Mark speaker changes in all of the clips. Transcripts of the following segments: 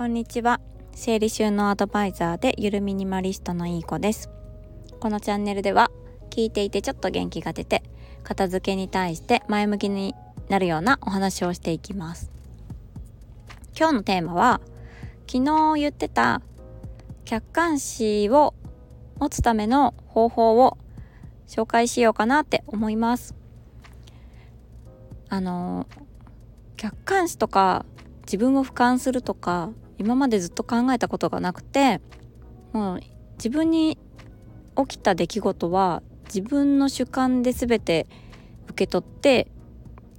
Speaker 1: こんにちは。整理収納アドバイザーでゆるミニマリストのいい子です。このチャンネルでは聞いていてちょっと元気が出て片付けに対して前向きになるようなお話をしていきます。今日のテーマは昨日言ってた客観視を持つための方法を紹介しようかなって思います。あの客観視とか自分を俯瞰するとか今までずっと考えたことがなくてもう自分に起きた出来事は自分の主観で全て受け取って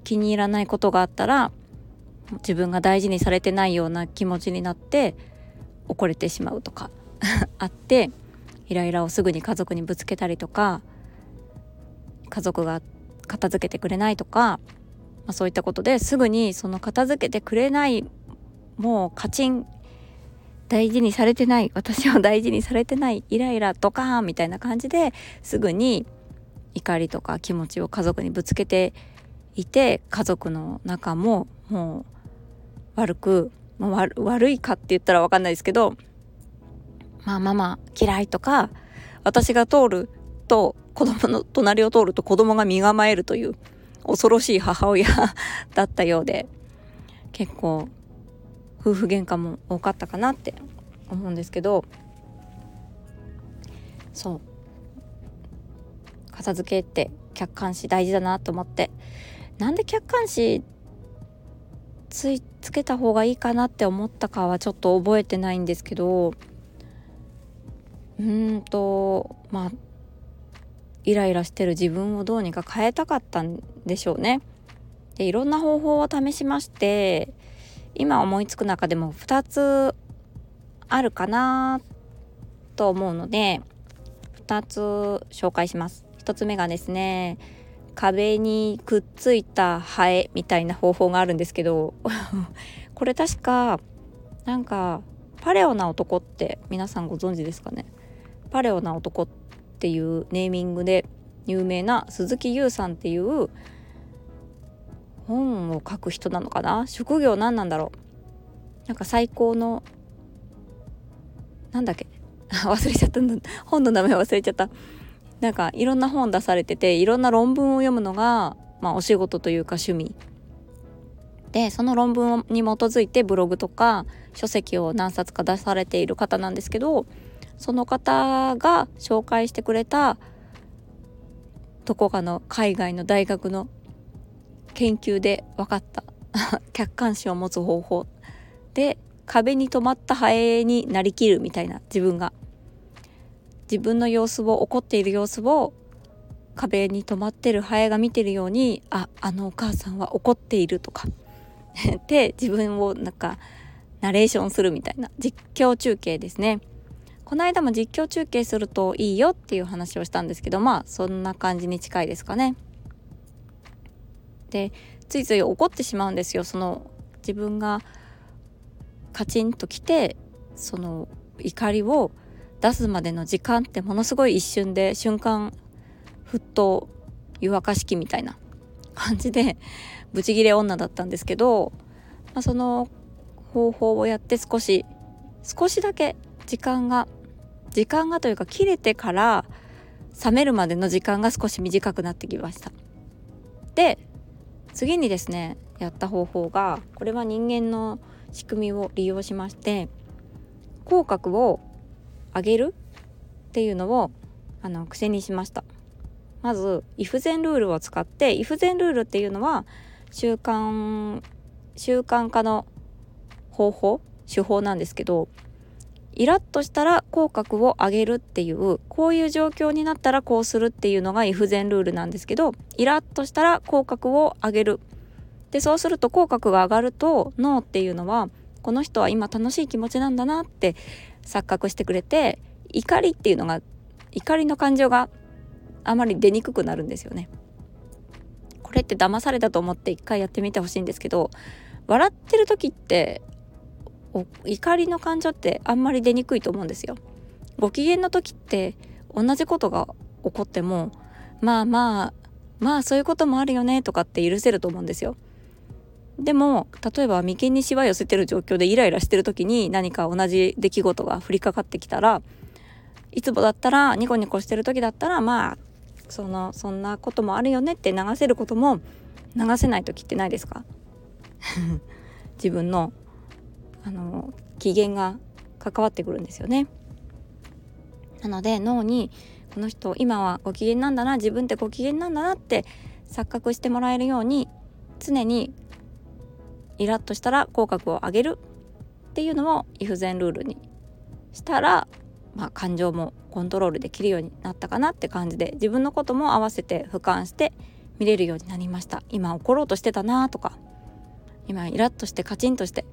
Speaker 1: 気に入らないことがあったら自分が大事にされてないような気持ちになって怒れてしまうとか あってイライラをすぐに家族にぶつけたりとか家族が片付けてくれないとか、まあ、そういったことですぐにその片付けてくれないもうカチン大事にされてない。私を大事にされてないイライラとかみたいな感じですぐに怒りとか気持ちを家族にぶつけていて家族の中ももう悪く、まあ、悪いかって言ったら分かんないですけどまあママ嫌いとか私が通ると子供の隣を通ると子供が身構えるという恐ろしい母親だったようで結構夫婦喧嘩も多かったかなって思うんですけどそう片付けって客観視大事だなと思ってなんで客観視ついつけた方がいいかなって思ったかはちょっと覚えてないんですけどうんとまあイライラしてる自分をどうにか変えたかったんでしょうね。でいろんな方法を試しまして今思いつく中でも2つあるかなと思うので2つ紹介します。1つ目がですね壁にくっついたハエみたいな方法があるんですけど これ確かなんかパレオな男って皆さんご存知ですかね？パレオな男っていうネーミングで有名な鈴木優さんっていう本を書く人なのかな？職業何なんだろう？なんか最高のなんだっけ？忘れちゃった本の名前忘れちゃった。なんかいろんな本出されてていろんな論文を読むのが、まあ、お仕事というか趣味。でその論文に基づいてブログとか書籍を何冊か出されている方なんですけどその方が紹介してくれたどこかの海外の大学の研究で分かった。客観視を持つ方法で壁に止まったハエになりきるみたいな自分が。自分の様子を怒っている様子を壁に止まってるハエが見てるようにああのお母さんは怒っているとか。で自分をなんかナレーションするみたいな。実況中継ですね。この間も実況中継するといいよっていう話をしたんですけどまあそんな感じに近いですかね。でついつい怒ってしまうんですよ。その自分がカチンときてその怒りを出すまでの時間ってものすごい一瞬で瞬間沸騰湯沸かし器みたいな感じでブチギレ女だったんですけど、まあ、その方法をやって少し少しだけ時間が時間がというか切れてから冷めるまでの時間が少し短くなってきました。で次にですねやった方法がこれは人間の仕組みを利用しまして口角を上げるっていうのをあの癖にしました。まずイフゼンルールを使ってイフゼンルールっていうのは習慣習慣化の方法手法なんですけどイラッとしたら口角を上げるっていうこういう状況になったらこうするっていうのがイフゼンルールなんですけどイラッとしたら口角を上げるでそうすると口角が上がると脳っていうのはこの人は今楽しい気持ちなんだなって錯覚してくれて怒りっていうのが怒りの感情があまり出にくくなるんですよね。これって騙されたと思って一回やってみてほしいんですけど笑ってる時って怒りの感情ってあんまり出にくいと思うんですよ。ご機嫌の時って同じことが起こってもまあまあまあそういうこともあるよねとかって許せると思うんですよ。でも例えば眉間にしわ寄せてる状況でイライラしてる時に何か同じ出来事が降りかかってきたらいつもだったらニコニコしてる時だったらまあそのそんなこともあるよねって流せることも流せない時ってないですか？自分のあの機嫌が関わってくるんですよね。なので脳にこの人今はご機嫌なんだな自分ってご機嫌なんだなって錯覚してもらえるように常にイラッとしたら口角を上げるっていうのをイフゼンルールにしたら、まあ、感情もコントロールできるようになったかなって感じで自分のことも合わせて俯瞰して見れるようになりました今怒ろうとしてたなとか今イラッとしてカチンとして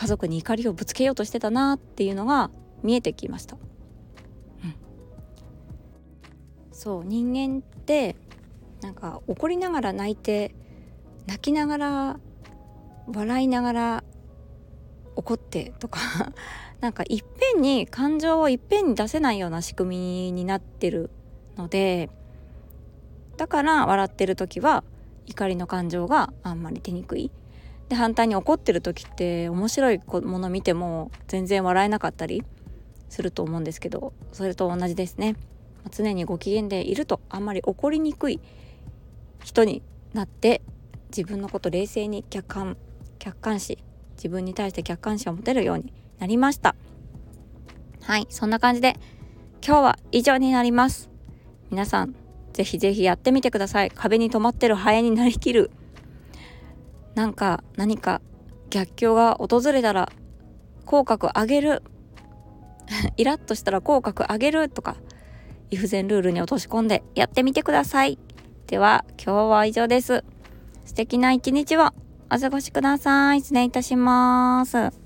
Speaker 1: 家族に怒りをぶつけようとしてたなっていうのが見えてきました、うん、そう人間ってなんか怒りながら泣いて泣きながら笑いながら怒ってとか なんかいっぺんに感情をいっぺんに出せないような仕組みになってるのでだから笑ってる時は怒りの感情があんまり出にくい。で反対に怒ってる時って面白いもの見ても全然笑えなかったりすると思うんですけどそれと同じですね。常にご機嫌でいるとあんまり怒りにくい人になって自分のこと冷静に客観客観視自分に対して客観視を持てるようになりました。はいそんな感じで今日は以上になります。皆さんぜひぜひやってみてください。壁に止まってるハエになりきるなんか何か逆境が訪れたら口角上げる イラッとしたら口角上げるとか異不全ルールに落とし込んでやってみてくださいでは今日は以上です素敵な一日をお過ごしください。失礼いたします。